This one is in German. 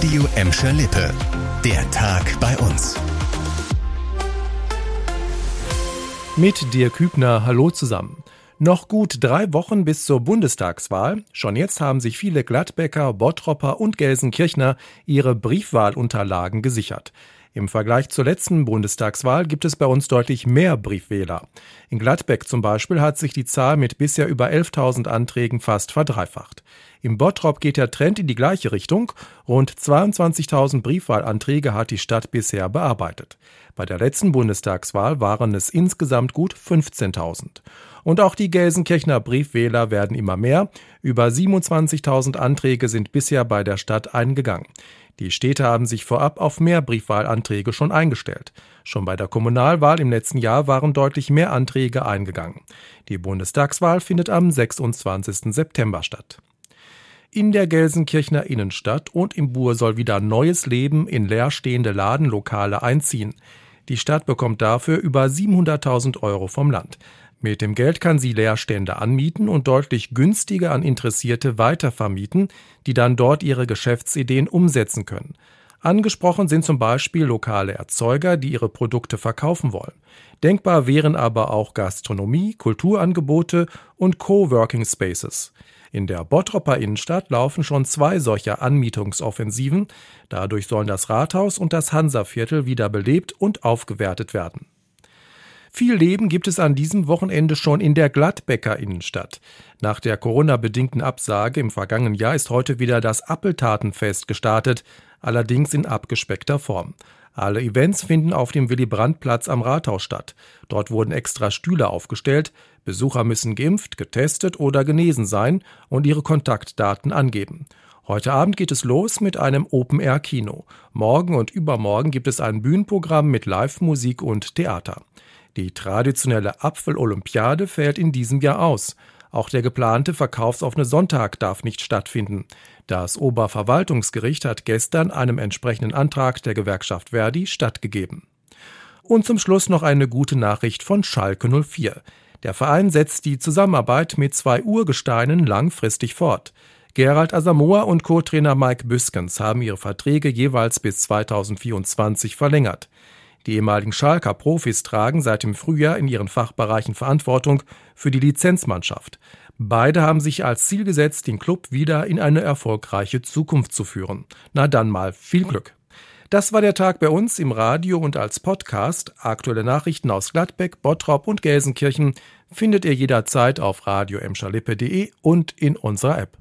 Radio Emscher Lippe. Der Tag bei uns. Mit dir Kübner, hallo zusammen. Noch gut drei Wochen bis zur Bundestagswahl. Schon jetzt haben sich viele Gladbecker, Bottropper und Gelsenkirchner ihre Briefwahlunterlagen gesichert. Im Vergleich zur letzten Bundestagswahl gibt es bei uns deutlich mehr Briefwähler. In Gladbeck zum Beispiel hat sich die Zahl mit bisher über 11.000 Anträgen fast verdreifacht. Im Bottrop geht der Trend in die gleiche Richtung. Rund 22.000 Briefwahlanträge hat die Stadt bisher bearbeitet. Bei der letzten Bundestagswahl waren es insgesamt gut 15.000. Und auch die Gelsenkirchener Briefwähler werden immer mehr. Über 27.000 Anträge sind bisher bei der Stadt eingegangen. Die Städte haben sich vorab auf mehr Briefwahlanträge schon eingestellt. Schon bei der Kommunalwahl im letzten Jahr waren deutlich mehr Anträge eingegangen. Die Bundestagswahl findet am 26. September statt. In der Gelsenkirchener Innenstadt und im Bur soll wieder neues Leben in leerstehende Ladenlokale einziehen. Die Stadt bekommt dafür über 700.000 Euro vom Land. Mit dem Geld kann sie Leerstände anmieten und deutlich günstiger an Interessierte weitervermieten, die dann dort ihre Geschäftsideen umsetzen können. Angesprochen sind zum Beispiel lokale Erzeuger, die ihre Produkte verkaufen wollen. Denkbar wären aber auch Gastronomie, Kulturangebote und Coworking Spaces. In der Bottropper Innenstadt laufen schon zwei solcher Anmietungsoffensiven. Dadurch sollen das Rathaus und das Hansaviertel wieder belebt und aufgewertet werden. Viel Leben gibt es an diesem Wochenende schon in der Gladbecker Innenstadt. Nach der Corona-bedingten Absage im vergangenen Jahr ist heute wieder das Appeltatenfest gestartet, allerdings in abgespeckter Form. Alle Events finden auf dem Willy-Brandt-Platz am Rathaus statt. Dort wurden extra Stühle aufgestellt. Besucher müssen geimpft, getestet oder genesen sein und ihre Kontaktdaten angeben. Heute Abend geht es los mit einem Open-Air-Kino. Morgen und übermorgen gibt es ein Bühnenprogramm mit Live-Musik und Theater. Die traditionelle Apfel-Olympiade fällt in diesem Jahr aus. Auch der geplante verkaufsoffene Sonntag darf nicht stattfinden. Das Oberverwaltungsgericht hat gestern einem entsprechenden Antrag der Gewerkschaft Verdi stattgegeben. Und zum Schluss noch eine gute Nachricht von Schalke 04. Der Verein setzt die Zusammenarbeit mit zwei Urgesteinen langfristig fort. Gerald Asamoah und Co-Trainer Mike Büskens haben ihre Verträge jeweils bis 2024 verlängert. Die ehemaligen Schalker Profis tragen seit dem Frühjahr in ihren Fachbereichen Verantwortung für die Lizenzmannschaft. Beide haben sich als Ziel gesetzt, den Club wieder in eine erfolgreiche Zukunft zu führen. Na dann mal viel Glück. Das war der Tag bei uns im Radio und als Podcast. Aktuelle Nachrichten aus Gladbeck, Bottrop und Gelsenkirchen findet ihr jederzeit auf radio und in unserer App.